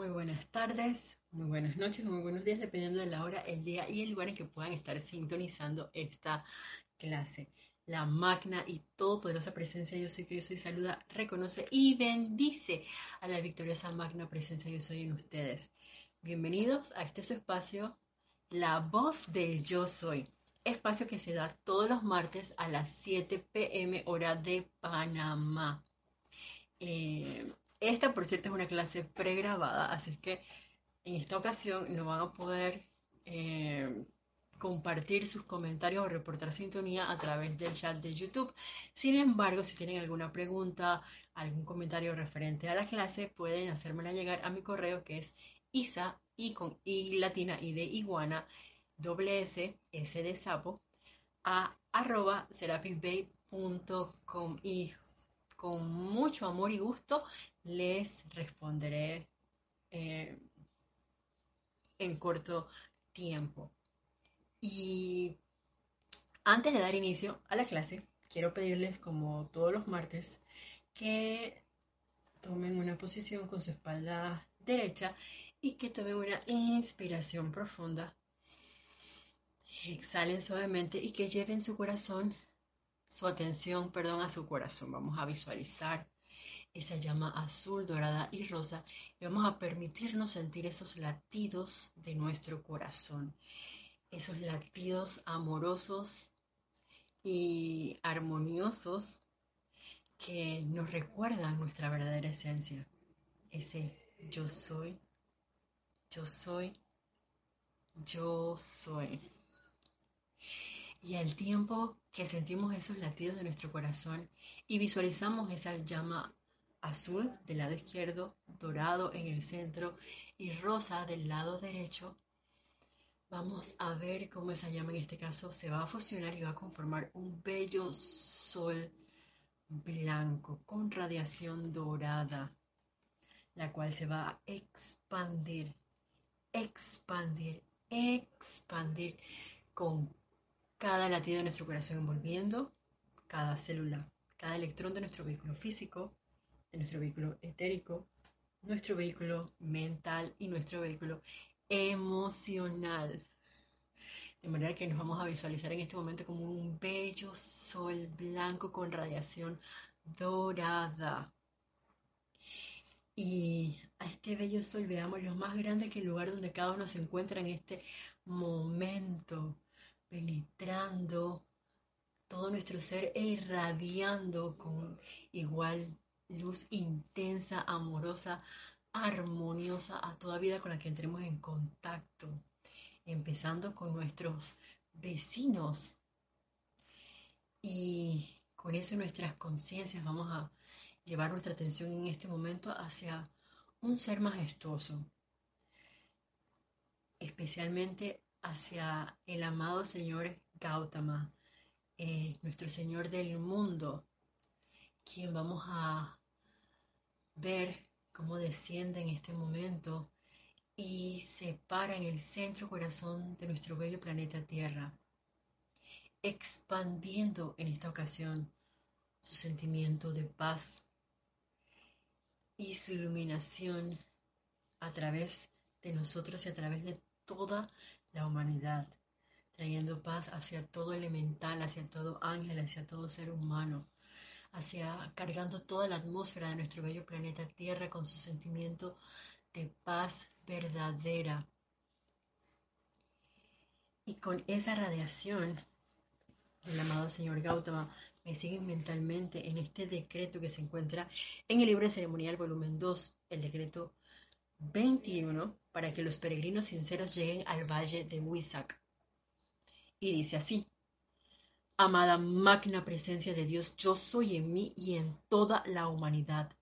Muy buenas tardes, muy buenas noches, muy buenos días, dependiendo de la hora, el día y el lugar en que puedan estar sintonizando esta clase. La magna y todopoderosa presencia Yo Soy que Yo Soy saluda, reconoce y bendice a la victoriosa magna presencia Yo Soy en ustedes. Bienvenidos a este su espacio, La Voz del Yo Soy. Espacio que se da todos los martes a las 7 pm hora de Panamá. Eh, esta, por cierto, es una clase pregrabada, así que en esta ocasión no van a poder eh, compartir sus comentarios o reportar sintonía a través del chat de YouTube. Sin embargo, si tienen alguna pregunta, algún comentario referente a la clase, pueden hacérmela llegar a mi correo que es isa y con i latina y de iguana doble s s de sapo a serapisbay.com y con mucho amor y gusto les responderé eh, en corto tiempo. Y antes de dar inicio a la clase, quiero pedirles, como todos los martes, que tomen una posición con su espalda derecha y que tomen una inspiración profunda. Exhalen suavemente y que lleven su corazón, su atención, perdón, a su corazón. Vamos a visualizar esa llama azul, dorada y rosa y vamos a permitirnos sentir esos latidos de nuestro corazón, esos latidos amorosos y armoniosos que nos recuerdan nuestra verdadera esencia, ese yo soy, yo soy, yo soy. Y al tiempo que sentimos esos latidos de nuestro corazón y visualizamos esa llama azul del lado izquierdo, dorado en el centro y rosa del lado derecho, vamos a ver cómo esa llama en este caso se va a fusionar y va a conformar un bello sol blanco con radiación dorada, la cual se va a expandir, expandir, expandir con cada latido de nuestro corazón envolviendo cada célula, cada electrón de nuestro vehículo físico, de nuestro vehículo etérico, nuestro vehículo mental y nuestro vehículo emocional. De manera que nos vamos a visualizar en este momento como un bello sol blanco con radiación dorada. Y a este bello sol veamos lo más grande que el lugar donde cada uno se encuentra en este momento, penetrando todo nuestro ser e irradiando con igual luz intensa, amorosa, armoniosa a toda vida con la que entremos en contacto, empezando con nuestros vecinos. Y con eso nuestras conciencias vamos a llevar nuestra atención en este momento hacia un ser majestuoso, especialmente hacia el amado Señor Gautama, eh, nuestro Señor del mundo, quien vamos a ver cómo desciende en este momento y se para en el centro corazón de nuestro bello planeta Tierra, expandiendo en esta ocasión su sentimiento de paz y su iluminación a través de nosotros y a través de toda la humanidad, trayendo paz hacia todo elemental, hacia todo ángel, hacia todo ser humano, hacia cargando toda la atmósfera de nuestro bello planeta Tierra con su sentimiento de paz verdadera. Y con esa radiación del amado Señor Gautama, me siguen mentalmente en este decreto que se encuentra en el libro ceremonial volumen 2, el decreto 21, para que los peregrinos sinceros lleguen al valle de Huizac. Y dice así, Amada magna presencia de Dios, yo soy en mí y en toda la humanidad.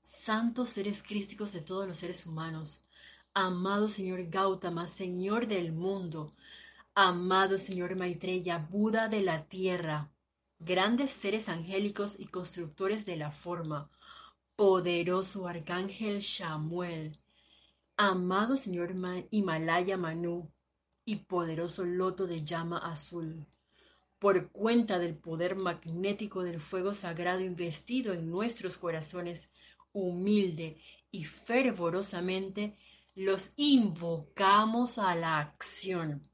Santos seres crísticos de todos los seres humanos. Amado Señor Gautama, Señor del mundo. Amado Señor Maitreya, Buda de la tierra. Grandes seres angélicos y constructores de la forma. Poderoso Arcángel Shamuel. Amado Señor Himalaya Manu y poderoso loto de llama azul por cuenta del poder magnético del fuego sagrado investido en nuestros corazones, humilde y fervorosamente los invocamos a la acción,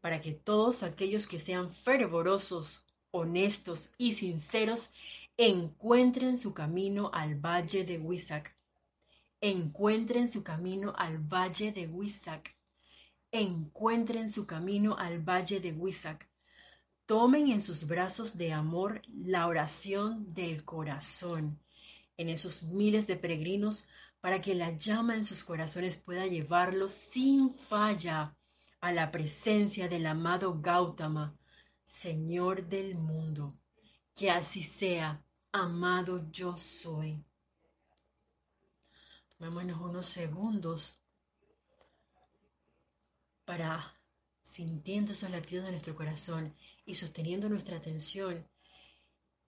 para que todos aquellos que sean fervorosos, honestos y sinceros encuentren su camino al valle de Huizac. Encuentren su camino al valle de Huizac. Encuentren su camino al valle de Huizac. Tomen en sus brazos de amor la oración del corazón en esos miles de peregrinos para que la llama en sus corazones pueda llevarlos sin falla a la presencia del amado Gautama, Señor del mundo. Que así sea, amado yo soy. Tomémonos unos segundos para, sintiendo esos latidos de nuestro corazón y sosteniendo nuestra atención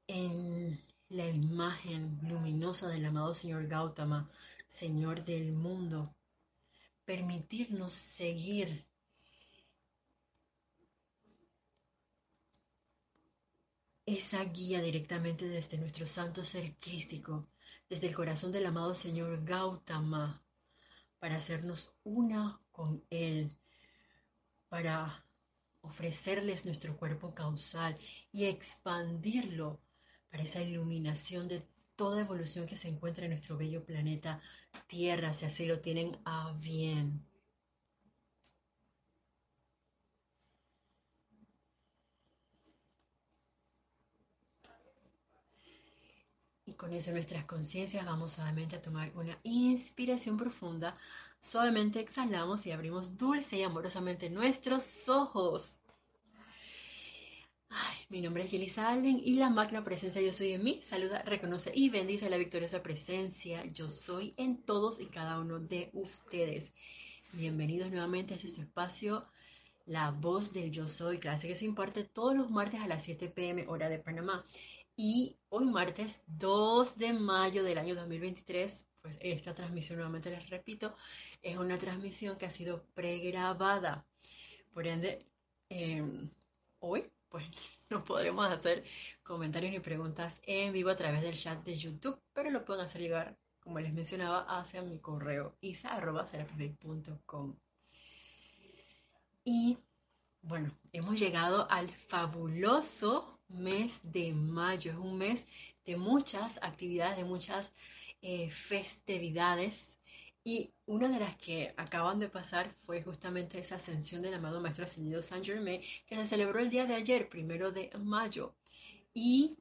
en la imagen luminosa del amado Señor Gautama, Señor del mundo, permitirnos seguir esa guía directamente desde nuestro santo ser crístico, desde el corazón del amado Señor Gautama, para hacernos una con Él, para ofrecerles nuestro cuerpo causal y expandirlo para esa iluminación de toda evolución que se encuentra en nuestro bello planeta Tierra, si así lo tienen a bien. Con eso nuestras conciencias vamos suavemente a tomar una inspiración profunda. Suavemente exhalamos y abrimos dulce y amorosamente nuestros ojos. Mi nombre es Yelisa Allen y la magna presencia Yo Soy en mí saluda, reconoce y bendice la victoriosa presencia Yo Soy en todos y cada uno de ustedes. Bienvenidos nuevamente a este espacio, La Voz del Yo Soy, clase que se imparte todos los martes a las 7 pm hora de Panamá. Y hoy martes 2 de mayo del año 2023, pues esta transmisión nuevamente les repito, es una transmisión que ha sido pregrabada. Por ende, em, hoy pues no podremos hacer comentarios ni preguntas en vivo a través del chat de YouTube, pero lo pueden hacer llegar, como les mencionaba, hacia mi correo isa.com. Y bueno, hemos llegado al fabuloso mes de mayo. Es un mes de muchas actividades, de muchas eh, festividades y una de las que acaban de pasar fue justamente esa ascensión del amado Maestro Ascendido Saint Germain, que se celebró el día de ayer, primero de mayo. Y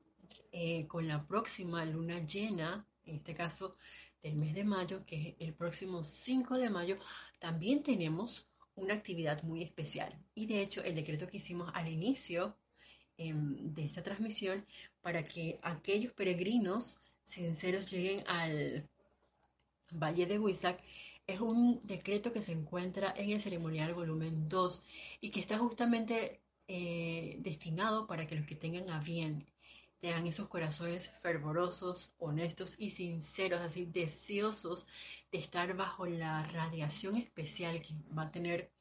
eh, con la próxima luna llena, en este caso del mes de mayo, que es el próximo 5 de mayo, también tenemos una actividad muy especial. Y de hecho, el decreto que hicimos al inicio em, de esta transmisión, para que aquellos peregrinos sinceros lleguen al Valle de Huizac. Es un decreto que se encuentra en el ceremonial volumen 2 y que está justamente eh, destinado para que los que tengan a bien tengan esos corazones fervorosos, honestos y sinceros, así deseosos de estar bajo la radiación especial que va a tener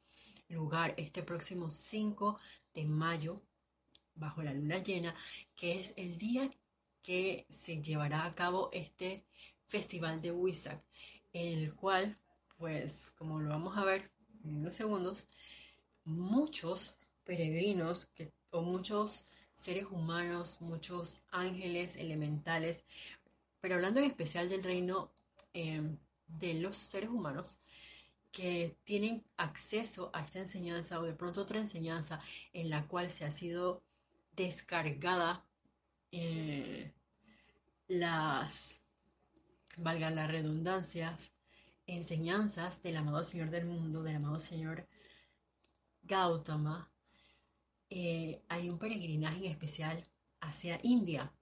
lugar este próximo 5 de mayo, bajo la luna llena, que es el día que se llevará a cabo este Festival de en el cual, pues, como lo vamos a ver en unos segundos, muchos peregrinos que, o muchos seres humanos, muchos ángeles elementales, pero hablando en especial del reino em, de los seres humanos, que tienen acceso a esta enseñanza o de pronto otra enseñanza en la cual se ha sido descargada eh, las valga las redundancias, enseñanzas del amado Señor del mundo, del amado Señor Gautama, eh, hay un peregrinaje en especial hacia India.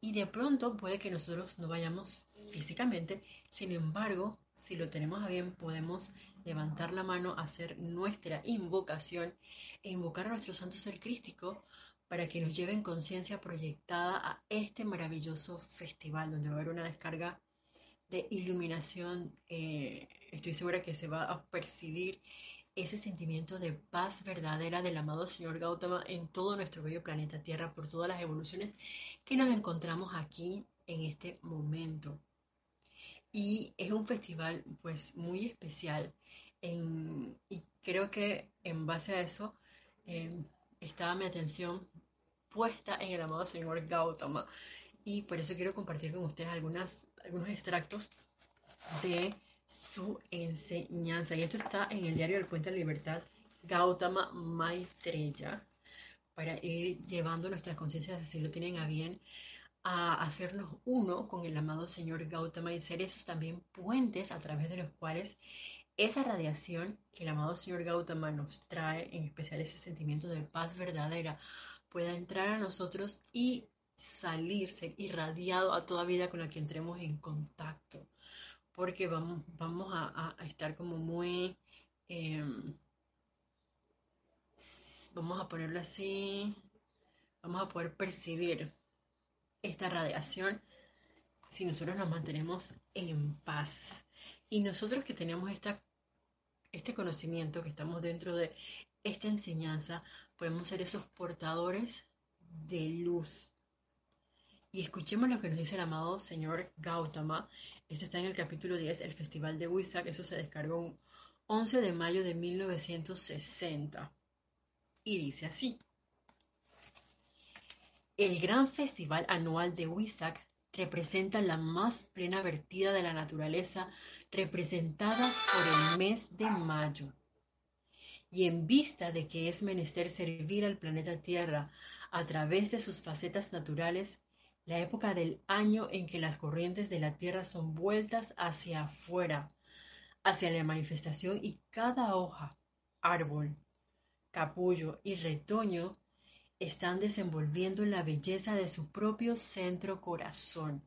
Y de pronto puede que nosotros no vayamos físicamente, sin embargo, si lo tenemos a bien, podemos levantar la mano, hacer nuestra invocación e invocar a nuestro santo ser crístico para que nos lleven conciencia proyectada a este maravilloso festival donde va a haber una descarga de iluminación, eh, estoy segura que se va a percibir ese sentimiento de paz verdadera del amado Señor Gautama en todo nuestro bello planeta Tierra por todas las evoluciones que nos encontramos aquí en este momento. Y es un festival pues muy especial y creo que en base a eso em, estaba mi atención puesta en el amado señor Gautama. Y por eso quiero compartir con ustedes algunos extractos de su enseñanza. Y esto está en el diario del Puente de la Libertad, Gautama Maitreya, para ir llevando nuestras conciencias, si lo tienen a bien, a hacernos uno con el amado Señor Gautama y ser esos también puentes a través de los cuales esa radiación que el amado Señor Gautama nos trae, en especial ese sentimiento de paz verdadera, pueda entrar a nosotros y salir, ser irradiado a toda vida con la que entremos en contacto. Porque vamos, vamos a, estar como muy, em, vamos a ponerlo así, vamos a poder percibir esta radiación si nosotros nos mantenemos en paz. Y nosotros que tenemos esta, este conocimiento, que estamos dentro de esta enseñanza, podemos ser esos portadores de luz. Y escuchemos lo que nos dice el amado señor Gautama. Esto está en el capítulo 10, el Festival de Wisak. Eso se descargó un 11 de mayo de 1960. Y dice así. El gran festival anual de Wisak representa la más plena vertida de la naturaleza representada por el mes de mayo. Y en vista de que es menester servir al planeta Tierra a través de sus facetas naturales, la época del año en que las corrientes de la Tierra son vueltas hacia afuera, hacia la manifestación y cada hoja, árbol, capullo y retoño están desenvolviendo la belleza de su propio centro corazón.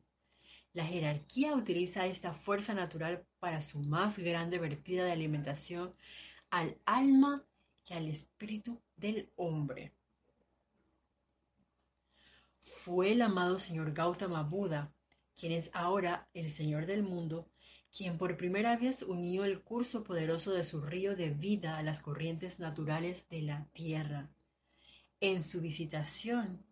La jerarquía utiliza esta fuerza natural para su más grande vertida de alimentación al alma y al espíritu del hombre. Fue el amado señor Gautama Buda, quien es ahora el señor del mundo, quien por primera vez unió el curso poderoso de su río de vida a las corrientes naturales de la tierra en su visitación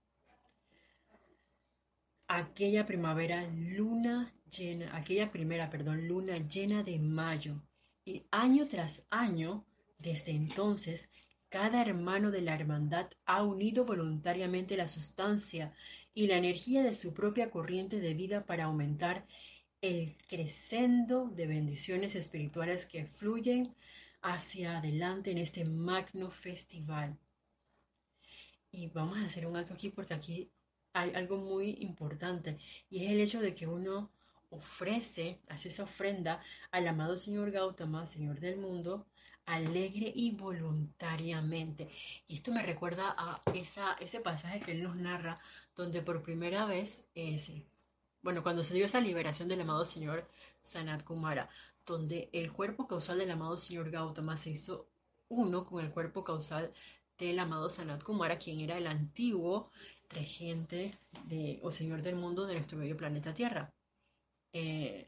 aquella primavera luna llena, aquella primera, perdón, luna llena de mayo. Y año tras año, desde entonces, cada hermano de la hermandad ha unido voluntariamente la sustancia y la energía de su propia corriente de vida para aumentar el crescendo de bendiciones espirituales que fluyen hacia adelante en este magno festival. Y vamos a hacer un acto aquí porque aquí hay algo muy importante y es el hecho de que uno ofrece, hace esa ofrenda al amado Señor Gautama, Señor del mundo, alegre y voluntariamente. Y esto me recuerda a esa, ese pasaje que él nos narra, donde por primera vez, es, bueno, cuando se dio esa liberación del amado Señor Sanat Kumara, donde el cuerpo causal del amado Señor Gautama se hizo uno con el cuerpo causal del amado Sanat Kumara, quien era el antiguo regente o señor del mundo de nuestro medio planeta Tierra. Eh,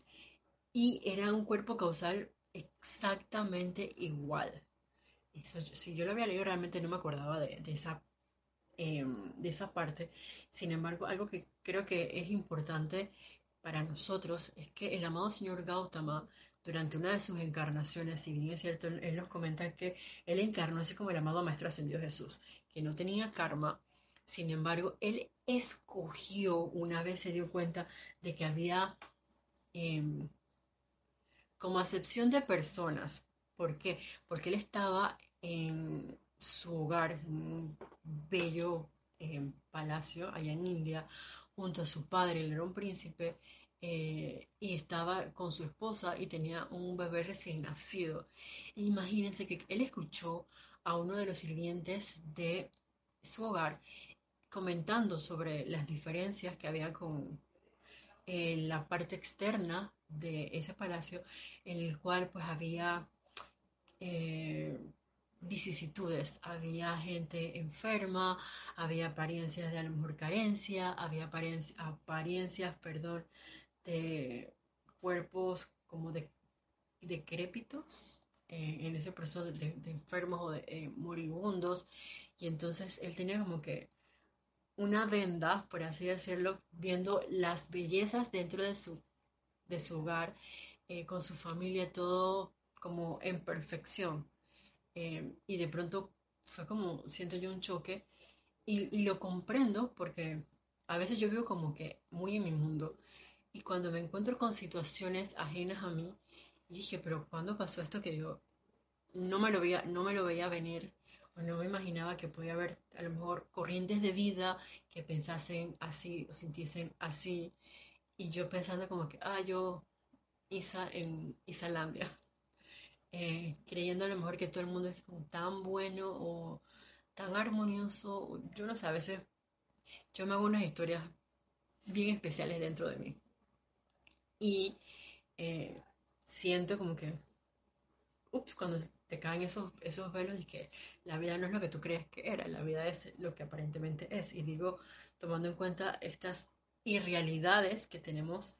y era un cuerpo causal exactamente igual. si yo lo había leído realmente no me acordaba de, esa, em, de esa parte. Sin embargo, algo que creo que es importante para nosotros es que el amado señor Gautama durante una de sus encarnaciones, si bien es cierto, él nos comenta que él encarnó así como el amado Maestro Ascendido Jesús, que no tenía karma, sin embargo, él escogió, una vez se dio cuenta de que había em, como acepción de personas. ¿Por qué? Porque él estaba en su hogar, un bello em, palacio allá en India, junto a su padre, él era un príncipe, eh, y estaba con su esposa y tenía un bebé recién nacido. Imagínense que él escuchó a uno de los sirvientes de su hogar comentando sobre las diferencias que había con eh, la parte externa de ese palacio, en el cual pues había eh, vicisitudes, había gente enferma, había apariencias de a lo mejor carencia, había apariencias, perdón, de cuerpos como de decrépitos eh, en ese proceso de, enfermos o de eh, moribundos. Y entonces él tenía como que una venda, por así decirlo, viendo las bellezas dentro de su de su hogar, eh, con su familia, todo como en perfección. Eh, y de pronto fue como, siento yo un choque. Y, lo comprendo porque a veces yo vivo como que muy en mi mundo y cuando me encuentro con situaciones ajenas a mí, dije, pero ¿cuándo pasó esto que yo no me lo veía, no me lo veía venir? o no me imaginaba que podía haber a lo mejor corrientes de vida que pensasen así o sintiesen así. Y yo pensando como que, ah, yo, Isa en Isalandia, eh, creyendo a lo mejor que todo el mundo es como tan bueno o tan armonioso, yo no sé, a veces yo me hago unas historias bien especiales dentro de mí. Y eh, siento como que, ups, cuando te caen esos, esos velos y que la vida no es lo que tú crees que era, la vida es lo que aparentemente es. Y digo, tomando en cuenta estas irrealidades que tenemos,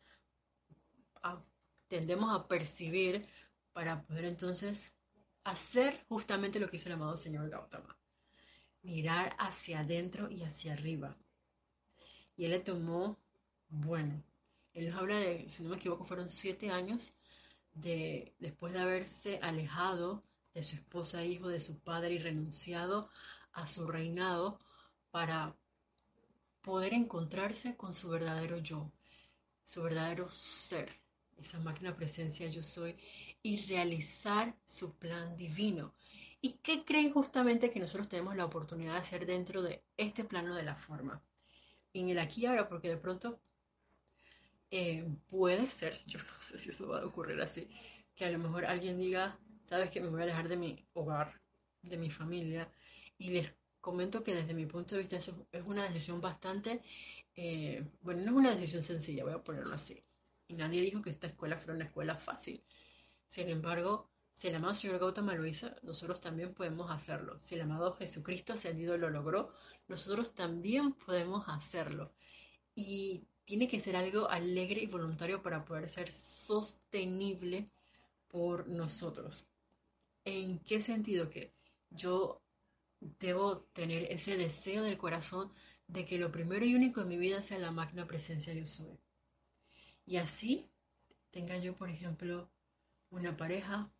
tendemos a percibir para poder entonces hacer justamente lo que hizo el amado Señor Gautama. Mirar hacia adentro y hacia arriba. Y él le tomó, bueno, él habla de, si no me equivoco, fueron siete años de, después de haberse alejado de su esposa, hijo de su padre y renunciado a su reinado para poder encontrarse con su verdadero yo, su verdadero ser, esa máquina presencia yo soy, y realizar su plan divino. ¿Y qué creen justamente que nosotros tenemos la oportunidad de hacer dentro de este plano de la forma? En el aquí y ahora, porque de pronto eh, puede ser, yo no sé si eso va a ocurrir así, que a lo mejor alguien diga, sabes que me voy a alejar de mi hogar, de mi familia, y les comento que desde mi punto de vista eso es una decisión bastante, eh, bueno, no es una decisión sencilla, voy a ponerlo así. Y nadie dijo que esta escuela fuera una escuela fácil. Sin embargo, si el amado Señor Gautama lo hizo, nosotros también podemos hacerlo. Si el amado Jesucristo ascendido lo logró, nosotros también podemos hacerlo. Y tiene que ser algo alegre y voluntario para poder ser sostenible por nosotros. ¿En qué sentido? Que yo debo tener ese deseo del corazón de que lo primero y único en mi vida sea la magna presencia yo soy. Y así tenga yo, por ejemplo, una pareja,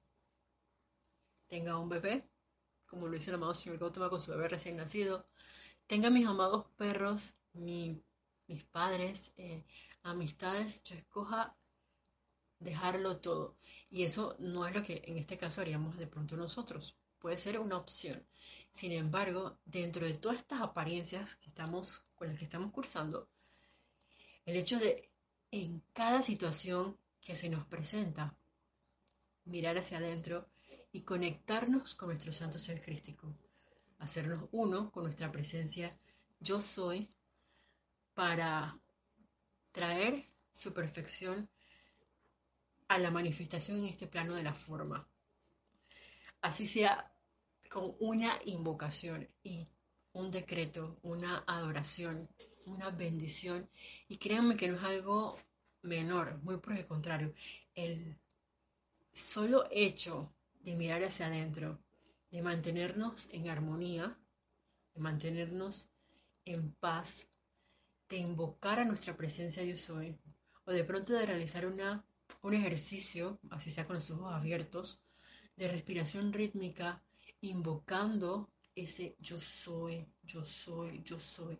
tenga un bebé, como lo dice el amado señor Gautama con su bebé recién nacido, tenga mis amados perros, mis padres, eh, amistades, yo escoja dejarlo todo. Y eso no es lo que en este caso haríamos de pronto nosotros. Puede ser una opción. Sin embargo, dentro de todas estas apariencias que estamos, con las que estamos cursando, el hecho de en cada situación que se nos presenta, mirar hacia adentro y conectarnos con nuestro santo ser crístico, hacernos uno con nuestra presencia yo soy para traer su perfección a la manifestación en este plano de la forma. Así sea con una invocación y un decreto, una adoración, una bendición. Y créanme que no es algo menor, muy por el contrario. El solo hecho de mirar hacia adentro, de mantenernos en armonía, de mantenernos en paz, de invocar a nuestra presencia yo soy, o de pronto de realizar una un ejercicio, así sea con los ojos abiertos, de respiración rítmica, invocando ese yo soy, yo soy, yo soy.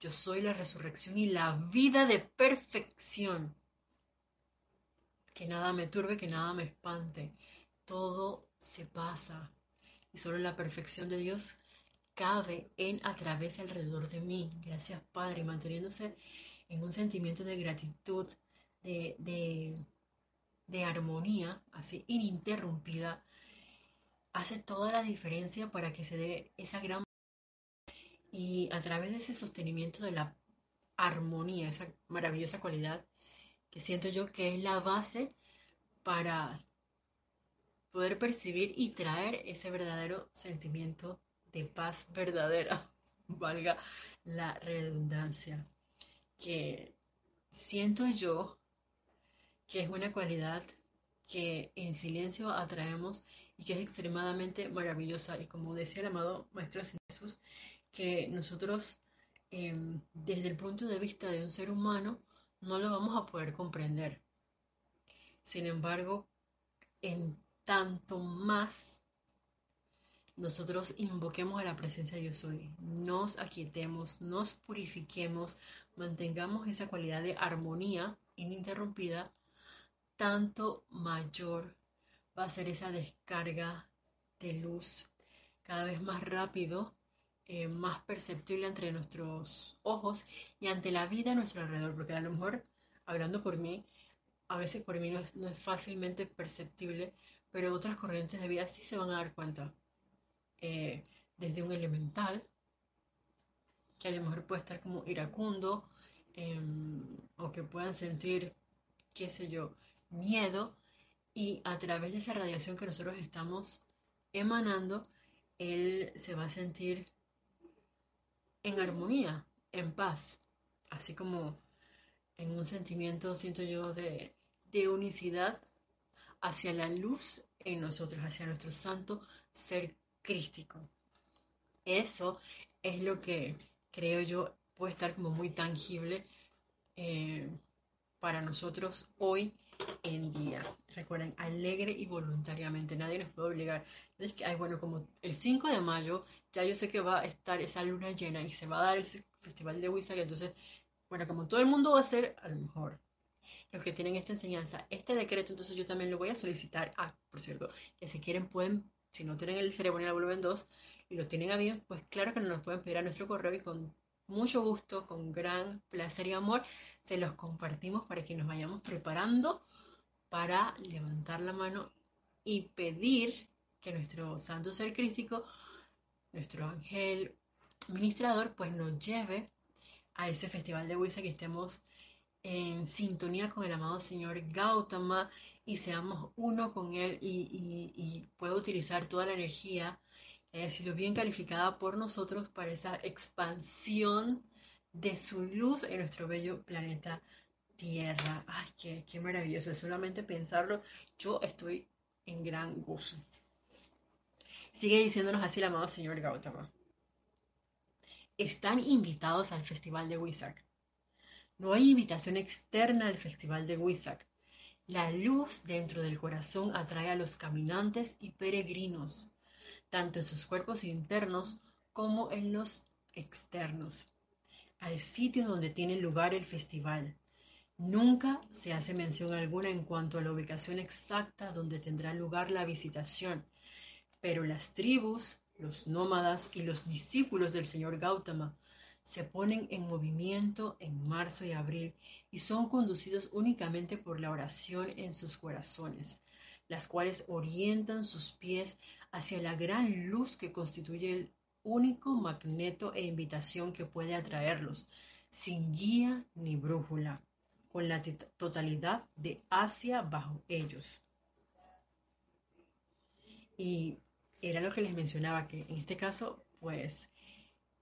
Yo soy la resurrección y la vida de perfección. Que nada me turbe, que nada me espante. Todo se pasa. Y solo la perfección de Dios cabe en, a través, alrededor de mí. Gracias, Padre, manteniéndose en un sentimiento de gratitud, de, de armonía, así ininterrumpida, hace toda la diferencia para que se dé esa gran... Y a través de ese sostenimiento de la armonía, esa maravillosa cualidad, que siento yo que es la base para poder percibir y traer ese verdadero sentimiento de paz verdadera, valga la redundancia, que siento yo que es una cualidad que en silencio atraemos y que es extremadamente maravillosa. Y como decía el amado Maestro Jesús, que nosotros em, desde el punto de vista de un ser humano no lo vamos a poder comprender. Sin embargo, en tanto más nosotros invoquemos a la presencia de yo soy, nos aquietemos, nos purifiquemos, mantengamos esa cualidad de armonía ininterrumpida, tanto mayor va a ser esa descarga de luz cada vez más rápido, eh, más perceptible entre nuestros ojos y ante la vida a nuestro alrededor, porque a lo mejor, hablando por mí, a veces por mí no es, no es fácilmente perceptible, pero otras corrientes de vida sí se van a dar cuenta. Eh, desde un elemental, que a lo mejor puede estar como iracundo, em, o que puedan sentir, qué sé yo, miedo, y a través de esa radiación que nosotros estamos emanando, él se va a sentir en armonía, en paz, así como en un sentimiento, siento yo, de, de unicidad hacia la luz en nosotros, hacia nuestro santo ser crístico. Eso es lo que creo yo puede estar como muy tangible eh, para nosotros hoy en día. Recuerden, alegre y voluntariamente, nadie nos puede obligar. Es que, ay, bueno, como el 5 de mayo, ya yo sé que va a estar esa luna llena y se va a dar el festival de Huizac, entonces, bueno, como todo el mundo va a ser, a lo mejor, los que tienen esta enseñanza, este decreto, entonces yo también lo voy a solicitar. Ah, por cierto, que si quieren pueden si no tienen el ceremonial volumen 2 y lo tienen a bien, pues claro que nos pueden pedir a nuestro correo y con mucho gusto, con gran placer y amor, se los compartimos para que nos vayamos preparando para levantar la mano y pedir que nuestro santo ser crístico, nuestro ángel ministrador, pues nos lleve a ese festival de Huiza que estemos en sintonía con el amado Señor Gautama y seamos uno con Él y, y, pueda utilizar toda la energía que haya sido bien calificada por nosotros para esa expansión de su luz en nuestro bello planeta Tierra. Ay, qué, qué maravilloso. Solamente pensarlo, yo estoy en gran gozo. Sigue diciéndonos así el amado Señor Gautama. Están invitados al Festival de Wisak no hay invitación externa al Festival de Huizac. La luz dentro del corazón atrae a los caminantes y peregrinos, tanto en sus cuerpos internos como en los externos, al sitio donde tiene lugar el festival. Nunca se hace mención alguna en cuanto a la ubicación exacta donde tendrá lugar la visitación, pero las tribus, los nómadas y los discípulos del señor Gautama se ponen en movimiento en marzo y abril y son conducidos únicamente por la oración en sus corazones, las cuales orientan sus pies hacia la gran luz que constituye el único magneto e invitación que puede atraerlos, sin guía ni brújula, con la totalidad de Asia bajo ellos. Y era lo que les mencionaba, que en este caso, pues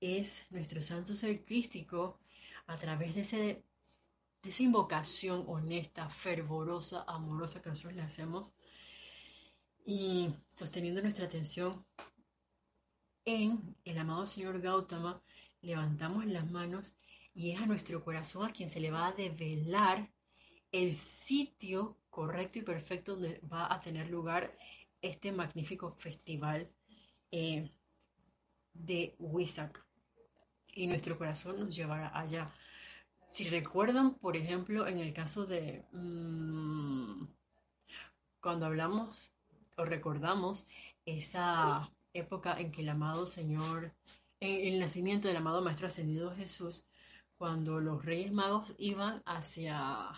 es nuestro santo ser crístico a través de, ese, esa invocación honesta, fervorosa, amorosa que nosotros le hacemos y sosteniendo nuestra atención en el amado Señor Gautama, levantamos las manos y es a nuestro corazón a quien se le va a develar el sitio correcto y perfecto donde va a tener lugar este magnífico festival eh, de Wisak y nuestro corazón nos llevará allá. Si recuerdan, por ejemplo, en el caso de mm, cuando hablamos o recordamos esa época en que el amado Señor, en el nacimiento del amado Maestro Ascendido Jesús, cuando los Reyes Magos iban hacia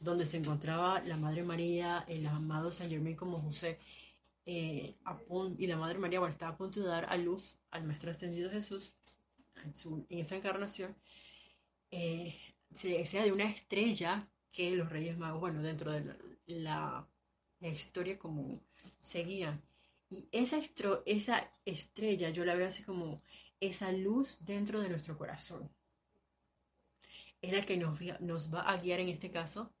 donde se encontraba la Madre María, el amado San Germán como José, eh, y la Madre María bueno, estaba a punto de dar a luz al Maestro Ascendido Jesús, en, esa encarnación, eh, se decía de una estrella que los Reyes Magos, bueno, dentro de la, historia común, seguían. Y esa, esa estrella yo la veo así como esa luz dentro de nuestro corazón. Es la que nos, nos va a guiar en este caso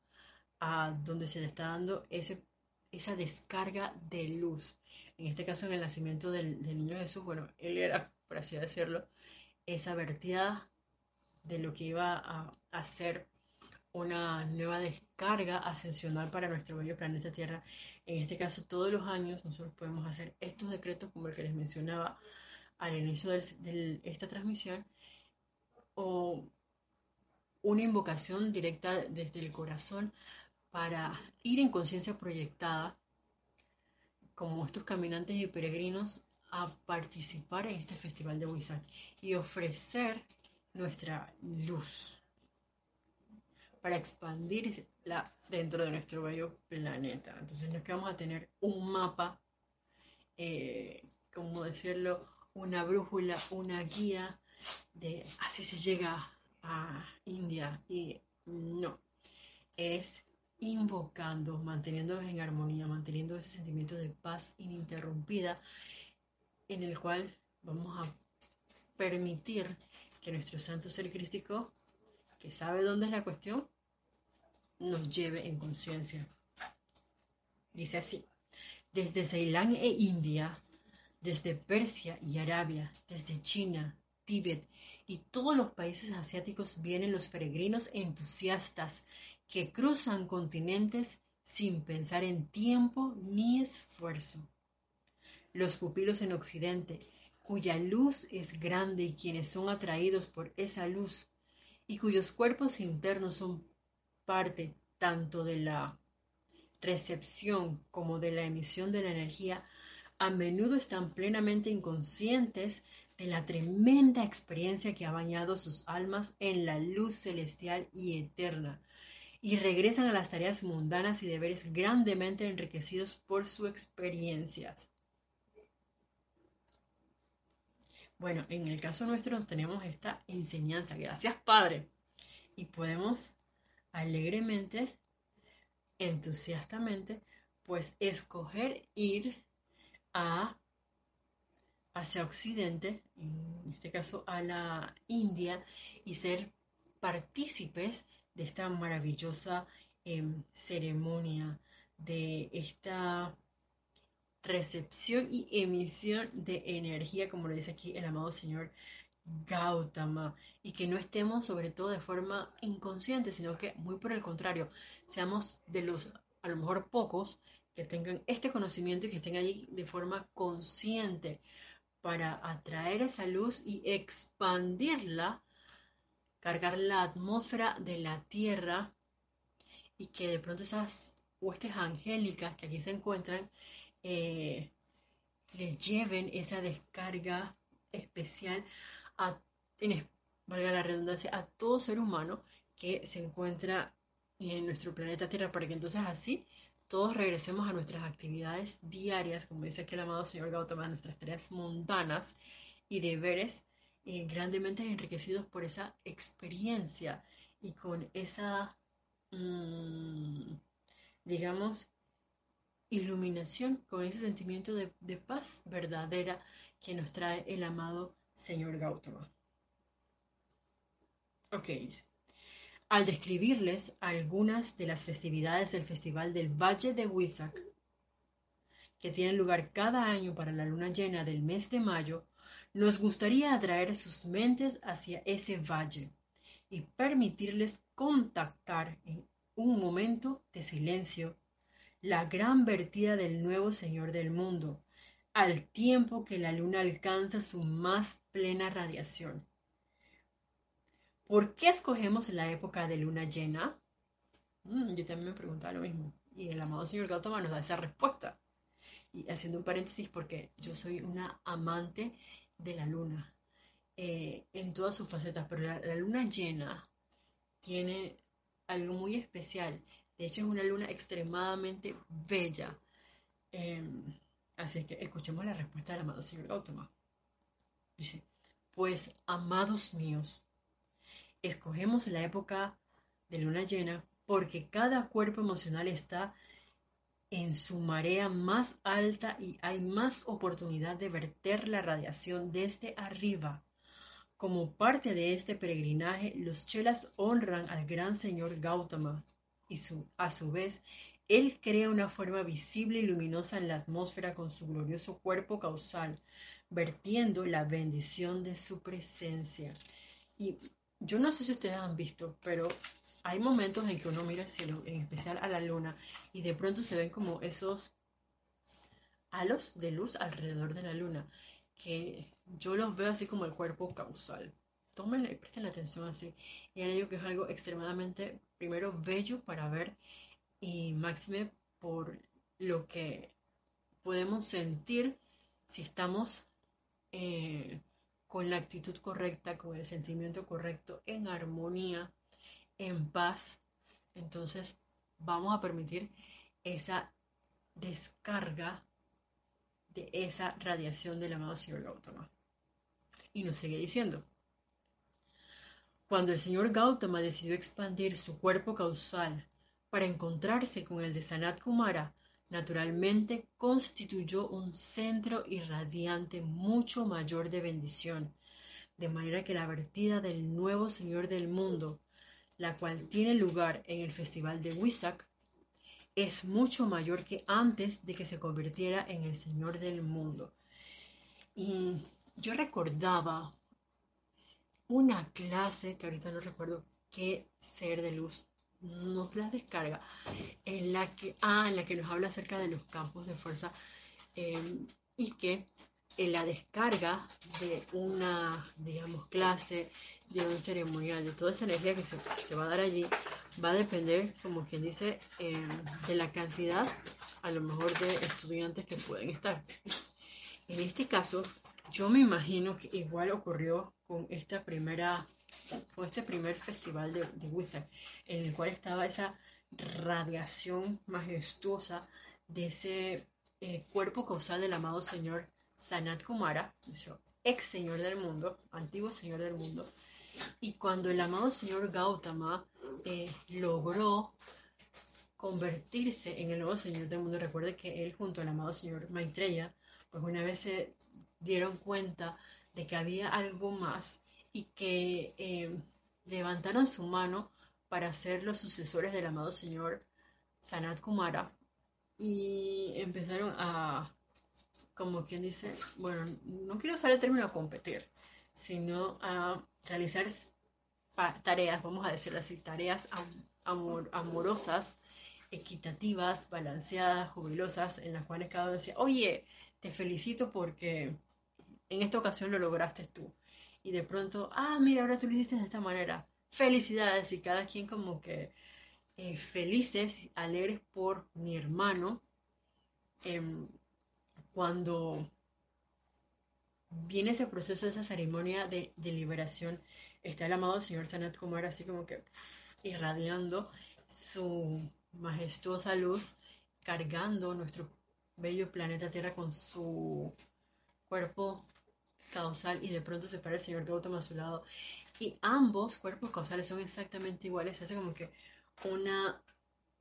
a donde se le está dando ese, esa descarga de luz. En este caso, en el nacimiento del, del niño Jesús, bueno, él era, por así decirlo, esa vertida de lo que iba a, ser una nueva descarga ascensional para nuestro bello planeta Tierra. En este caso, todos los años nosotros podemos hacer estos decretos como el que les mencionaba al inicio de esta transmisión o una invocación directa desde el corazón para ir en conciencia proyectada como estos caminantes y peregrinos a participar en este festival de Huizac y ofrecer nuestra luz para expandirla dentro de nuestro bello planeta. Entonces no es vamos a tener un mapa, eh, como decirlo, una brújula, una guía de así se llega a India y no, es invocando, manteniéndonos en armonía, manteniendo ese sentimiento de paz ininterrumpida en el cual vamos a permitir que nuestro santo ser crístico, que sabe dónde es la cuestión, nos lleve en conciencia. Dice así, desde Ceilán e India, desde Persia y Arabia, desde China, Tíbet y todos los países asiáticos vienen los peregrinos entusiastas que cruzan continentes sin pensar en tiempo ni esfuerzo. Los pupilos en Occidente, cuya luz es grande y quienes son atraídos por esa luz y cuyos cuerpos internos son parte tanto de la recepción como de la emisión de la energía, a menudo están plenamente inconscientes de la tremenda experiencia que ha bañado sus almas en la luz celestial y eterna, y regresan a las tareas mundanas y deberes grandemente enriquecidos por su experiencias. Bueno, en el caso nuestro tenemos esta enseñanza, gracias Padre, y podemos alegremente, entusiastamente, pues escoger ir a hacia Occidente, en este caso a la India, y ser partícipes de esta maravillosa em, ceremonia, de esta recepción y emisión de energía, como lo dice aquí el amado Señor Gautama y que no estemos sobre todo de forma inconsciente, sino que muy por el contrario, seamos de los a lo mejor pocos que tengan este conocimiento y que estén allí de forma consciente para atraer esa luz y expandirla, cargar la atmósfera de la tierra y que de pronto esas huestes angélicas que aquí se encuentran eh, le lleven esa descarga especial a, valga la redundancia, a todo ser humano que se encuentra en nuestro planeta Tierra, para que entonces así todos regresemos a nuestras actividades diarias, como dice aquí el amado señor Gautama, nuestras tareas mundanas y deberes eh, grandemente enriquecidos por esa experiencia y con esa, mm, digamos, iluminación, con ese sentimiento de, paz verdadera que nos trae el amado señor Gautama. Ok, al describirles algunas de las festividades del Festival del Valle de Huizac, que tienen lugar cada año para la luna llena del mes de mayo, nos gustaría atraer sus mentes hacia ese valle y permitirles contactar en un momento de silencio la gran vertida del nuevo Señor del mundo, al tiempo que la luna alcanza su más plena radiación. ¿Por qué escogemos la época de luna llena? Mm, yo también me preguntaba lo mismo. Y el amado señor Gautama nos da esa respuesta. Y haciendo un paréntesis, porque yo soy una amante de la luna eh, en todas sus facetas, pero la, luna llena tiene algo muy especial. De hecho, es una luna extremadamente bella. Em, Así que escuchemos la respuesta del amado señor Gautama. Dice, pues, amados míos, escogemos la época de luna llena porque cada cuerpo emocional está en su marea más alta y hay más oportunidad de verter la radiación desde arriba. Como parte de este peregrinaje, los chelas honran al gran señor Gautama y a su vez él crea una forma visible y luminosa en la atmósfera con su glorioso cuerpo causal, vertiendo la bendición de su presencia. Y yo no sé si ustedes han visto, pero hay momentos en que uno mira el cielo, en especial a la luna, y de pronto se ven como esos halos de luz alrededor de la luna, que yo los veo así como el cuerpo causal. Tómenle, presten atención así. Y ahora digo que es algo extremadamente, primero, bello para ver y máxime por lo que podemos sentir si estamos eh, con la actitud correcta, con el sentimiento correcto, en armonía en paz, entonces vamos a permitir esa descarga de esa radiación del amado Señor Gautama. Y nos sigue diciendo, cuando el señor Gautama decidió expandir su cuerpo causal para encontrarse con el de Sanat Kumara, naturalmente constituyó un centro irradiante mucho mayor de bendición, de manera que la vertida del nuevo Señor del mundo la cual tiene lugar en el Festival de Wisak, es mucho mayor que antes de que se convirtiera en el Señor del mundo. Y yo recordaba una clase, que ahorita no recuerdo qué ser de luz nos la descarga, en la que, ah, en la que nos habla acerca de los campos de fuerza eh, y que en la descarga de una, digamos, clase, de un ceremonial, de toda esa energía que se, va a dar allí, va a depender, como quien dice, em, de la cantidad, a lo mejor, de estudiantes que pueden estar. En este caso, yo me imagino que igual ocurrió con esta primera, con este primer festival de, de Wizard, en el cual estaba esa radiación majestuosa de ese eh, cuerpo causal del amado Señor Sanat Kumara, ex señor del mundo, antiguo señor del mundo, y cuando el amado señor Gautama eh, logró convertirse en el nuevo señor del mundo, recuerde que él junto al amado señor Maitreya, pues una vez se dieron cuenta de que había algo más y que eh, levantaron su mano para ser los sucesores del amado señor Sanat Kumara y empezaron a como quien dice, bueno, no quiero usar el término competir, sino a realizar tareas, vamos a decirlo así, tareas amorosas, equitativas, balanceadas, jubilosas, en las cuales cada uno decía, oye, te felicito porque en esta ocasión lo lograste tú. Y de pronto, ah, mira, ahora tú lo hiciste de esta manera. Felicidades y cada quien como que eh, felices, alegres por mi hermano. Em, cuando viene ese proceso, esa ceremonia de, liberación, está el amado Señor Sanat Kumar así como que irradiando su majestuosa luz, cargando nuestro bello planeta Tierra con su cuerpo causal y de pronto se para el Señor Gautama a su lado. Y ambos cuerpos causales son exactamente iguales, hace como que una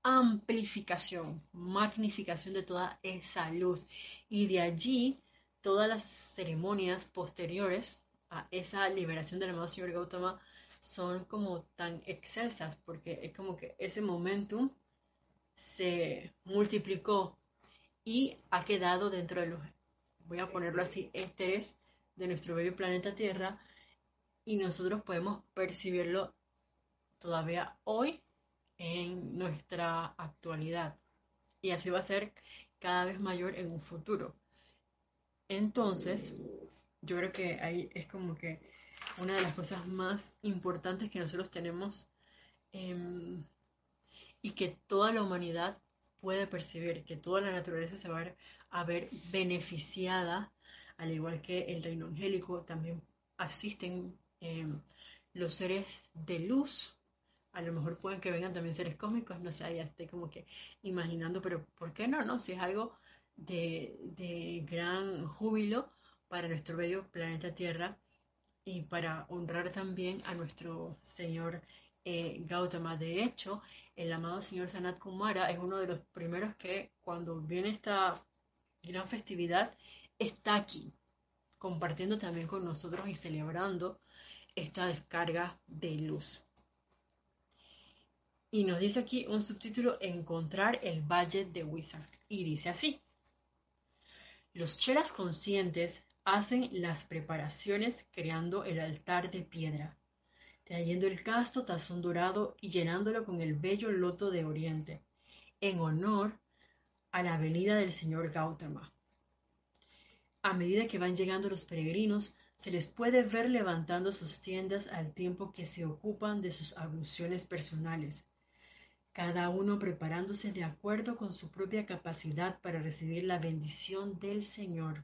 amplificación, magnificación de toda esa luz. Y de allí todas las ceremonias posteriores a esa liberación del amado Señor Gautama son como tan excelsas, porque es como que ese momentum se multiplicó y ha quedado dentro de los, voy a ponerlo así, éteres de nuestro bello planeta Tierra y nosotros podemos percibirlo todavía hoy en nuestra actualidad y así va a ser cada vez mayor en un futuro. Entonces, yo creo que ahí es como que una de las cosas más importantes que nosotros tenemos em, y que toda la humanidad puede percibir, que toda la naturaleza se va a ver beneficiada, al igual que el reino angélico, también asisten em, los seres de luz a lo mejor pueden que vengan también seres cósmicos, no sé, ya estoy como que imaginando, pero ¿por qué no? no? Si es algo de, gran júbilo para nuestro bello planeta Tierra y para honrar también a nuestro Señor eh, Gautama. De hecho, el amado Señor Sanat Kumara es uno de los primeros que cuando viene esta gran festividad está aquí, compartiendo también con nosotros y celebrando esta descarga de luz. Y nos dice aquí un subtítulo, Encontrar el Valle de Wizard. Y dice así. Los chelas conscientes hacen las preparaciones creando el altar de piedra. trayendo el casto tazón dorado y llenándolo con el bello loto de oriente, en honor a la venida del señor Gautama. A medida que van llegando los peregrinos, se les puede ver levantando sus tiendas al tiempo que se ocupan de sus abluciones personales, cada uno preparándose de acuerdo con su propia capacidad para recibir la bendición del Señor.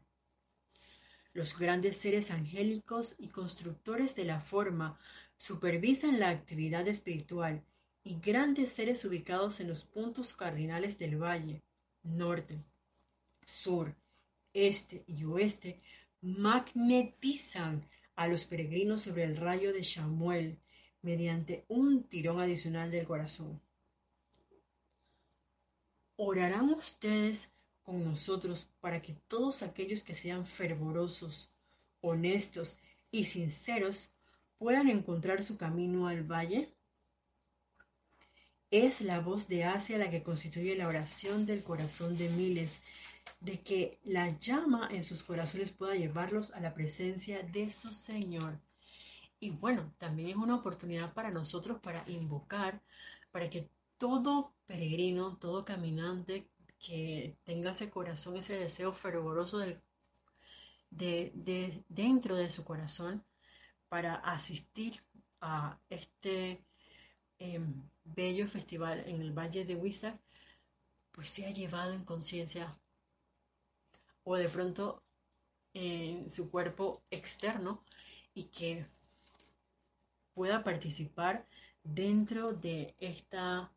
Los grandes seres angélicos y constructores de la forma supervisan la actividad espiritual y grandes seres ubicados en los puntos cardinales del valle, norte, sur, este y oeste, magnetizan a los peregrinos sobre el rayo de Samuel mediante un tirón adicional del corazón. Orarán ustedes con nosotros para que todos aquellos que sean fervorosos, honestos y sinceros puedan encontrar su camino al valle? Es la voz de Asia la que constituye la oración del corazón de miles, de que la llama en sus corazones pueda llevarlos a la presencia de su Señor. Y bueno, también es una oportunidad para nosotros para invocar, para que todo peregrino, todo caminante que tenga ese corazón, ese deseo fervoroso de, dentro de su corazón para asistir a este em, bello festival en el Valle de Huizac, pues sea llevado en conciencia o de pronto en su cuerpo externo y que pueda participar dentro de esta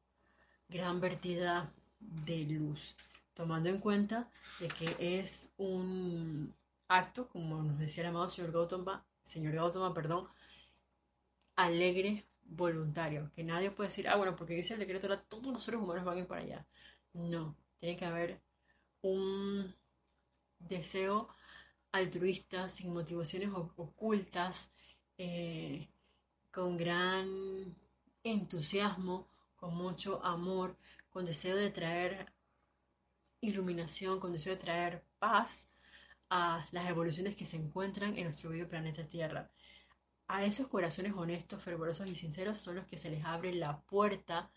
gran vertida de luz, tomando en cuenta de que es un acto, como nos decía el amado señor Gautama, señor Gautama, perdón, alegre, voluntario, que nadie puede decir, ah, bueno, porque dice el decreto, ahora todos los seres humanos van a ir para allá. No, tiene que haber un deseo altruista, sin motivaciones ocultas, eh, con gran entusiasmo, con mucho amor, con deseo de traer iluminación, con deseo de traer paz a las evoluciones que se encuentran en nuestro bello planeta Tierra. A esos corazones honestos, fervorosos y sinceros son los que se les abre la puerta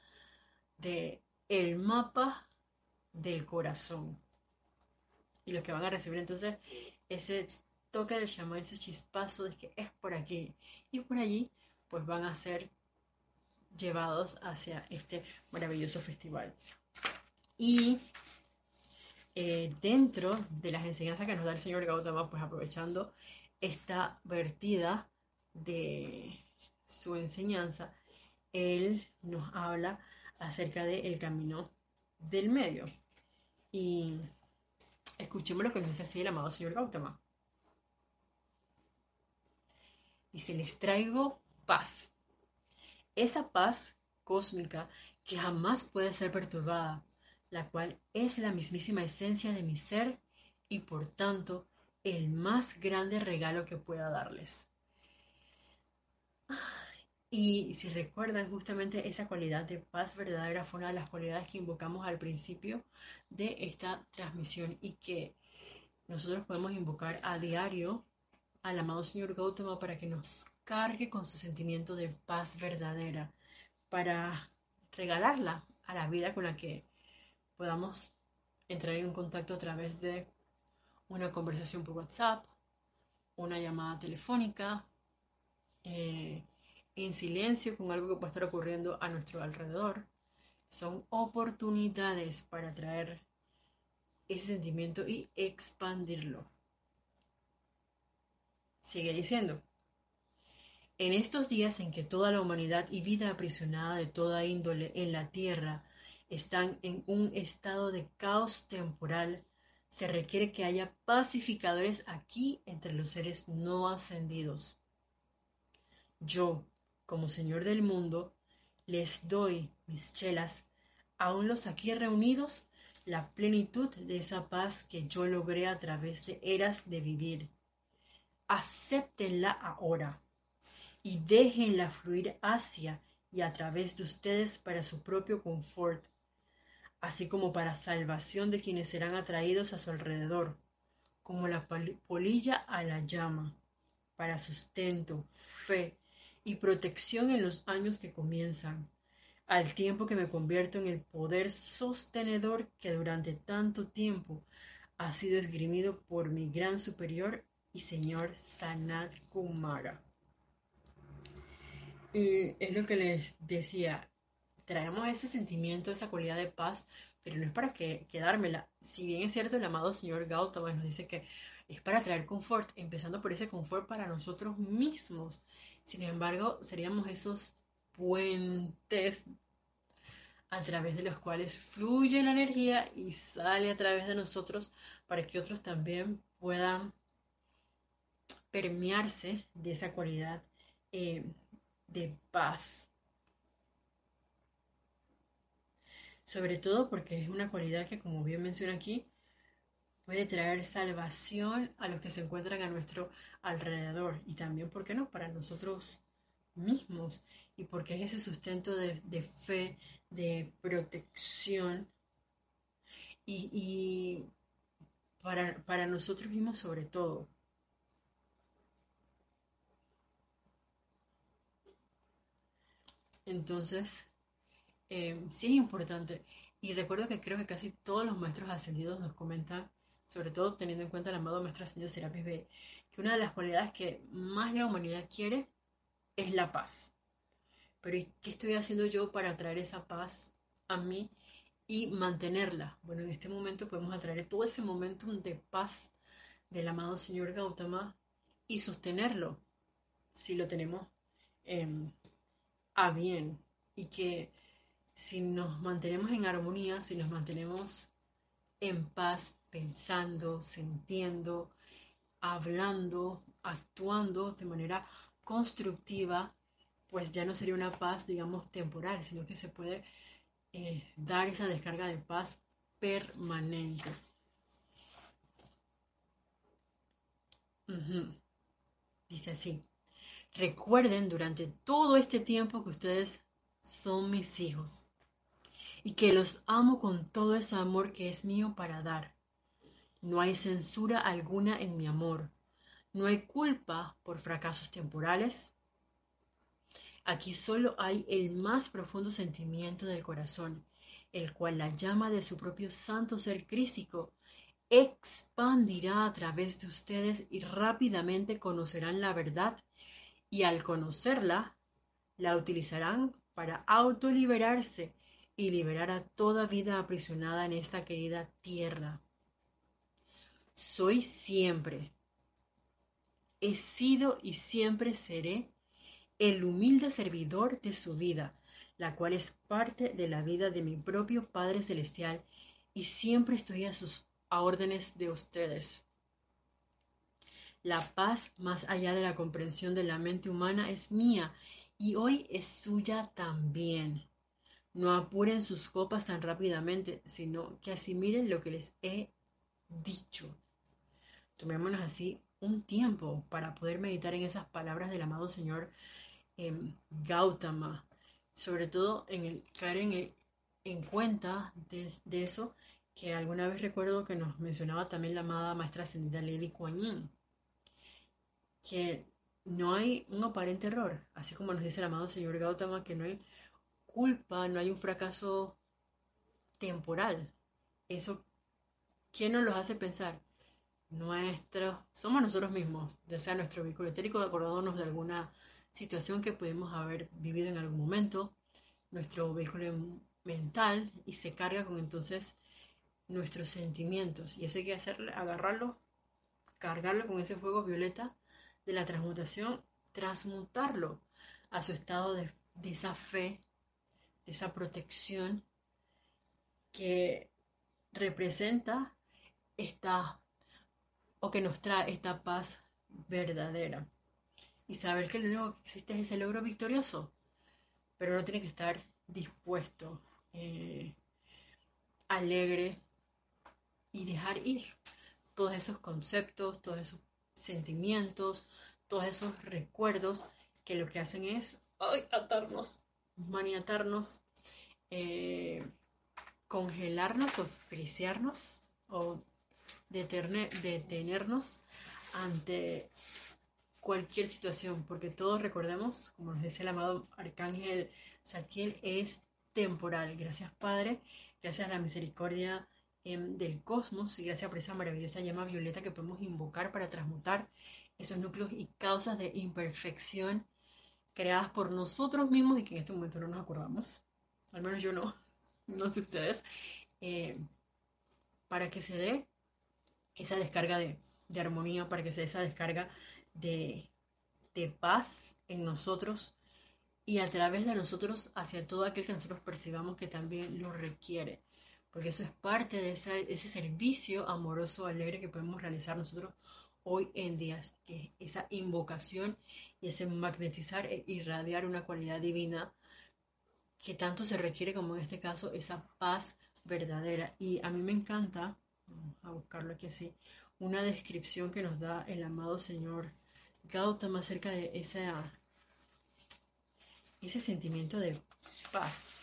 de el mapa del corazón. Y los que van a recibir entonces ese toque de llamar, ese chispazo de que es por aquí. Y por allí, pues van a ser llevados hacia este maravilloso festival. Y eh, dentro de las enseñanzas que nos da el señor Gautama, pues aprovechando esta vertida de su enseñanza, él nos habla acerca del camino del medio. Y escuchemos lo que nos dice así el amado señor Gautama. Dice, les traigo paz esa paz cósmica que jamás puede ser perturbada, la cual es la mismísima esencia de mi ser y por tanto el más grande regalo que pueda darles. Y si recuerdan, justamente esa cualidad de paz verdadera fue una de las cualidades que invocamos al principio de esta transmisión y que nosotros podemos invocar a diario al amado Señor Gautama para que nos cargue con su sentimiento de paz verdadera para regalarla a la vida con la que podamos entrar en contacto a través de una conversación por WhatsApp, una llamada telefónica, eh, en silencio con algo que puede estar ocurriendo a nuestro alrededor. Son oportunidades para traer ese sentimiento y expandirlo. Sigue diciendo, en estos días en que toda la humanidad y vida aprisionada de toda índole en la tierra están en un estado de caos temporal, se requiere que haya pacificadores aquí entre los seres no ascendidos. Yo, como Señor del mundo, les doy, mis chelas, aún los aquí reunidos, la plenitud de esa paz que yo logré a través de eras de vivir. Acéptenla ahora y déjenla fluir hacia y a través de ustedes para su propio confort, así como para salvación de quienes serán atraídos a su alrededor, como la polilla a la llama, para sustento, fe y protección en los años que comienzan, al tiempo que me convierto en el poder sostenedor que durante tanto tiempo ha sido esgrimido por mi gran superior y señor Sanat Kumara. Y es lo que les decía, traemos ese sentimiento, esa cualidad de paz, pero no es para que, quedármela. Si bien es cierto, el amado señor Gautama nos dice que es para traer confort, empezando por ese confort para nosotros mismos. Sin embargo, seríamos esos puentes a través de los cuales fluye la energía y sale a través de nosotros para que otros también puedan permearse de esa cualidad eh, de paz. Sobre todo porque es una cualidad que, como bien menciona aquí, puede traer salvación a los que se encuentran a nuestro alrededor y también, ¿por qué no?, para nosotros mismos y porque es ese sustento de, fe, de protección y, para, para nosotros mismos sobre todo. Entonces, eh, sí es importante. Y recuerdo que creo que casi todos los maestros ascendidos nos comentan, sobre todo teniendo en cuenta el amado maestro ascendido Serapis B, que una de las cualidades que más la humanidad quiere es la paz. Pero ¿qué estoy haciendo yo para atraer esa paz a mí y mantenerla? Bueno, en este momento podemos atraer todo ese momento de paz del amado Señor Gautama y sostenerlo si lo tenemos en a bien y que si nos mantenemos en armonía, si nos mantenemos en paz, pensando, sintiendo, hablando, actuando de manera constructiva, pues ya no sería una paz, digamos, temporal, sino que se puede eh, dar esa descarga de paz permanente. Dice así. Recuerden durante todo este tiempo que ustedes son mis hijos y que los amo con todo ese amor que es mío para dar. No hay censura alguna en mi amor. No hay culpa por fracasos temporales. Aquí solo hay el más profundo sentimiento del corazón, el cual la llama de su propio santo ser crístico expandirá a través de ustedes y rápidamente conocerán la verdad y al conocerla, la utilizarán para autoliberarse y liberar a toda vida aprisionada en esta querida tierra. Soy siempre, he sido y siempre seré el humilde servidor de su vida, la cual es parte de la vida de mi propio Padre Celestial y siempre estoy a sus órdenes de ustedes. La paz más allá de la comprensión de la mente humana es mía y hoy es suya también. No apuren sus copas tan rápidamente, sino que asimilen lo que les he dicho. Tomémonos así un tiempo para poder meditar en esas palabras del amado Señor em, Gautama, sobre todo en el caer en, cuenta de, eso que alguna vez recuerdo que nos mencionaba también la amada maestra ascendida Lady Kuan Yin que no hay un aparente error, así como nos dice el amado señor Gautama, que no hay culpa, no hay un fracaso temporal. Eso, ¿quién nos lo hace pensar? Nuestro, somos nosotros mismos, ya sea nuestro vehículo etérico, acordándonos de alguna situación que pudimos haber vivido en algún momento, nuestro vehículo mental, y se carga con entonces nuestros sentimientos. Y eso hay que hacer, agarrarlo, cargarlo con ese fuego violeta de la transmutación, transmutarlo a su estado de, esa fe, de esa protección que representa esta o que nos trae esta paz verdadera. Y saber que lo único que existe es ese logro victorioso, pero uno tiene que estar dispuesto, eh, alegre y dejar ir todos esos conceptos, todos esos sentimientos, todos esos recuerdos que lo que hacen es atarnos, maniatarnos, eh, congelarnos o frisearnos o detenernos ante cualquier situación, porque todos recordemos, como nos dice el amado Arcángel Satiel, es temporal. Gracias Padre, gracias a la misericordia em, del cosmos y gracias por esa maravillosa llama violeta que podemos invocar para transmutar esos núcleos y causas de imperfección creadas por nosotros mismos y que en este momento no nos acordamos. Al menos yo no, no sé ustedes. Eh, para que se dé esa descarga de, de armonía, para que se dé esa descarga de, paz en nosotros y a través de nosotros hacia todo aquel que nosotros percibamos que también lo requiere. Porque eso es parte de ese servicio amoroso, alegre que podemos realizar nosotros hoy en día, que esa invocación y ese magnetizar e irradiar una cualidad divina que tanto se requiere como en este caso esa paz verdadera. Y a mí me encanta, vamos a buscarlo aquí así, una descripción que nos da el amado Señor. Gautama acerca de ese sentimiento de paz.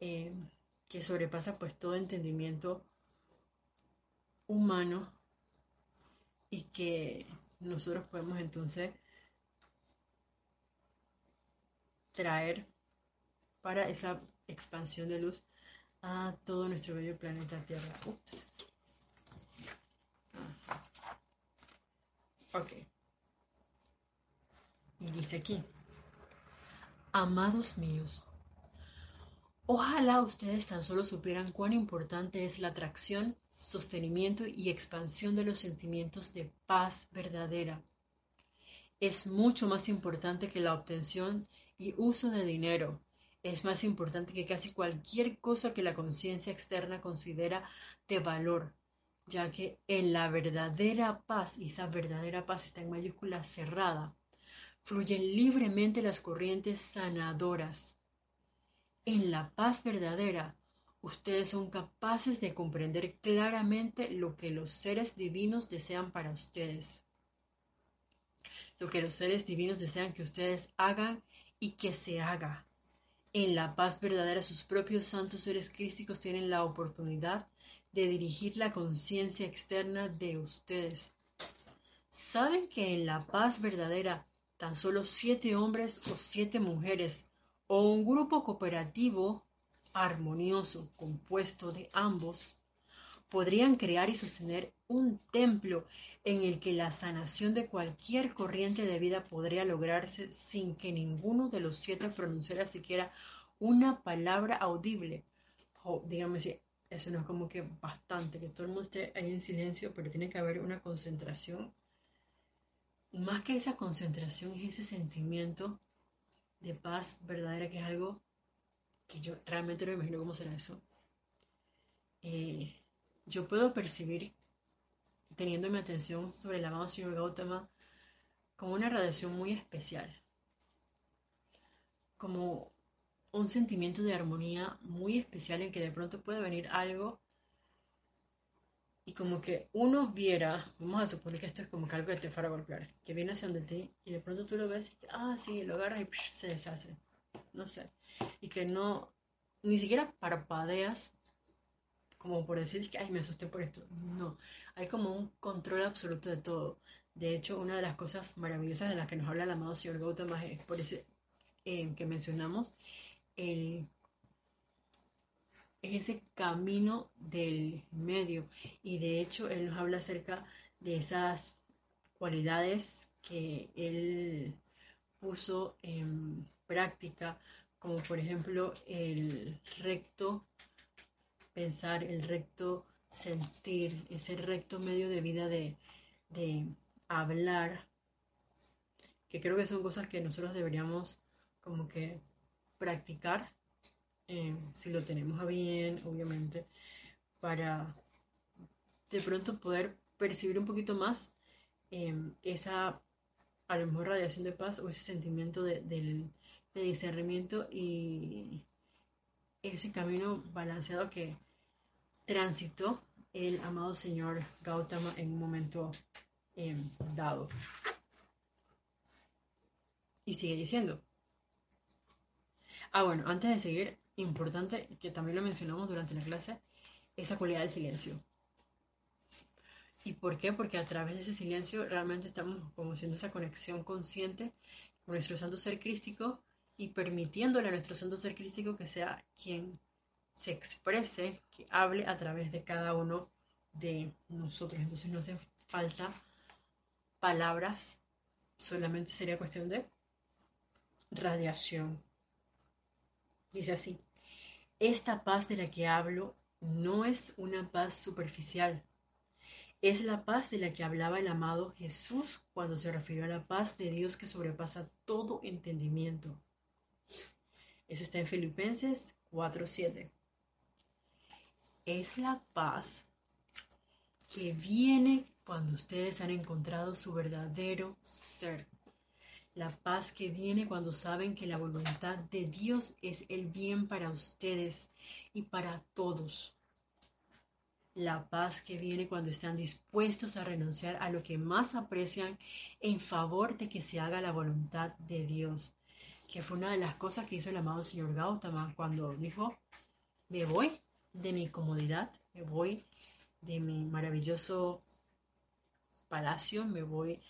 Eh, que sobrepasa pues todo entendimiento humano y que nosotros podemos entonces traer para esa expansión de luz a todo nuestro bello planeta Tierra. Ups. Ok. Y dice aquí, amados míos, ojalá ustedes tan solo supieran cuán importante es la atracción, sostenimiento y expansión de los sentimientos de paz verdadera. Es mucho más importante que la obtención y uso de dinero. Es más importante que casi cualquier cosa que la conciencia externa considera de valor ya que en la verdadera paz, y esa verdadera paz está en mayúscula cerrada, fluyen libremente las corrientes sanadoras. En la paz verdadera, ustedes son capaces de comprender claramente lo que los seres divinos desean para ustedes. Lo que los seres divinos desean que ustedes hagan y que se haga. En la paz verdadera, sus propios santos seres crísticos tienen la oportunidad de dirigir la conciencia externa de ustedes. ¿Saben que en la paz verdadera tan solo siete hombres o siete mujeres o un grupo cooperativo armonioso compuesto de ambos podrían crear y sostener un templo en el que la sanación de cualquier corriente de vida podría lograrse sin que ninguno de los siete pronunciara siquiera una palabra audible o dígame si eso no es como que bastante, que todo el mundo esté ahí en silencio, pero tiene que haber una concentración. Más que esa concentración es ese sentimiento de paz verdadera, que es algo que yo realmente no me imagino cómo será eso. Eh, yo puedo percibir, teniendo mi atención sobre el amado señor Gautama, como una radiación muy especial, como un sentimiento de armonía muy especial en que de pronto puede venir algo y como que uno viera, vamos a suponer que esto es como que algo que te fuera a golpear, que viene hacia donde ti y de pronto tú lo ves y ah, sí, lo agarras y se deshace, no sé, y que no, ni siquiera parpadeas como por decir que, ay, me asusté por esto, no, hay como un control absoluto de todo. De hecho, una de las cosas maravillosas de las que nos habla el amado señor Gautama es por ese eh, que mencionamos, es ese camino del medio. Y de hecho, él nos habla acerca de esas cualidades que él puso en práctica, como por ejemplo el recto pensar, el recto sentir, ese recto medio de vida de, de hablar, que creo que son cosas que nosotros deberíamos como que practicar, eh, si lo tenemos a bien, obviamente, para de pronto poder percibir un poquito más eh, esa, a lo mejor, radiación de paz o ese sentimiento de, discernimiento y ese camino balanceado que transitó el amado señor Gautama en un momento eh, dado. Y sigue diciendo, Ah, bueno, antes de seguir, importante, que también lo mencionamos durante la clase, esa cualidad del silencio. ¿Y por qué? Porque a través de ese silencio realmente estamos como haciendo esa conexión consciente con nuestro santo ser crístico y permitiéndole a nuestro santo ser crístico que sea quien se exprese, que hable a través de cada uno de nosotros. Entonces no hace falta palabras, solamente sería cuestión de radiación. Dice así, esta paz de la que hablo no es una paz superficial, es la paz de la que hablaba el amado Jesús cuando se refirió a la paz de Dios que sobrepasa todo entendimiento. Eso está en Filipenses 4:7. Es la paz que viene cuando ustedes han encontrado su verdadero ser. La paz que viene cuando saben que la voluntad de Dios es el bien para ustedes y para todos la paz que viene cuando están dispuestos a renunciar a lo que más aprecian en favor de que se haga la voluntad de Dios, que fue una de las cosas que hizo el amado señor Gautama cuando dijo, me voy de mi comodidad, me voy de mi maravilloso palacio, me voy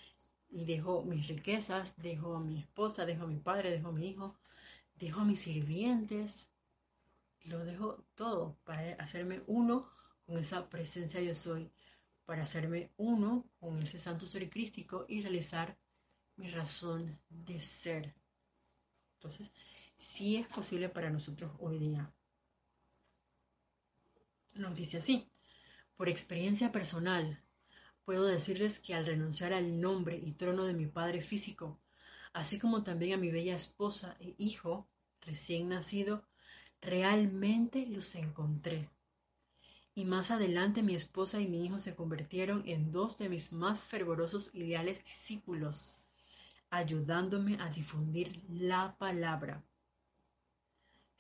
y dejo mis riquezas, dejo a mi esposa, dejo a mi padre, dejo a mi hijo, dejo a mis sirvientes, lo dejo todo para hacerme uno con esa presencia yo soy, para hacerme uno con ese santo ser crístico y realizar mi razón de ser. Entonces, sí es posible para nosotros hoy día. Nos dice así, por experiencia personal, puedo decirles que al renunciar al nombre y trono de mi padre físico, así como también a mi bella esposa e hijo recién nacido, realmente los encontré y más adelante mi esposa y mi hijo se convirtieron en dos de mis más fervorosos y leales discípulos, ayudándome a difundir la palabra.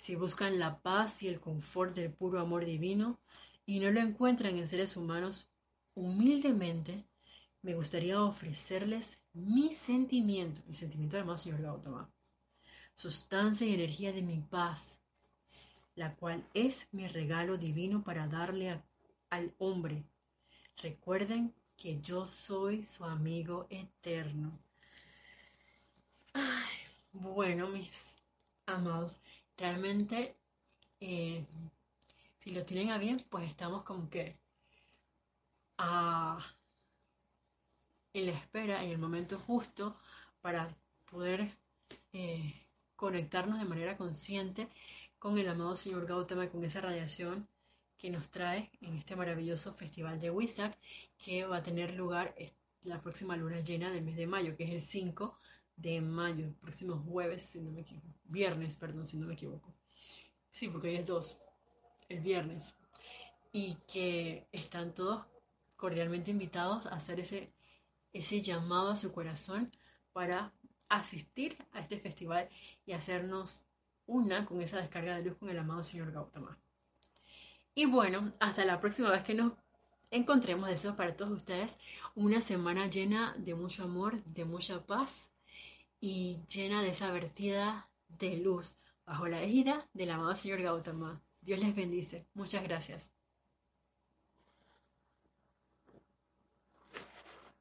Si buscan la paz y el confort del puro amor divino y no lo encuentran en seres humanos, humildemente me gustaría ofrecerles mi sentimiento, el sentimiento del más señor Gautama, sustancia y energía de mi paz, la cual es mi regalo divino para darle al hombre. Recuerden que yo soy su amigo eterno. bueno, mis amados, realmente, eh, si lo tienen a bien, pues estamos como que en la espera, en el momento justo, para poder eh, conectarnos de manera consciente con el amado señor Gautama, con esa radiación que nos trae en este maravilloso festival de Wisak, que va a tener lugar la próxima luna llena del mes de mayo, que es el 5 de mayo, el próximo jueves, si no me equivoco, viernes, perdón, si no me equivoco. Sí, porque hoy es 2, el viernes. Y que están todos cordialmente invitados a hacer ese, ese llamado a su corazón para asistir a este festival y hacernos una con esa descarga de luz con el amado señor Gautama. Y bueno, hasta la próxima vez que nos encontremos, deseo para todos ustedes una semana llena de mucho amor, de mucha paz y llena de esa vertida de luz bajo la égida del amado señor Gautama. Dios les bendice. Muchas gracias.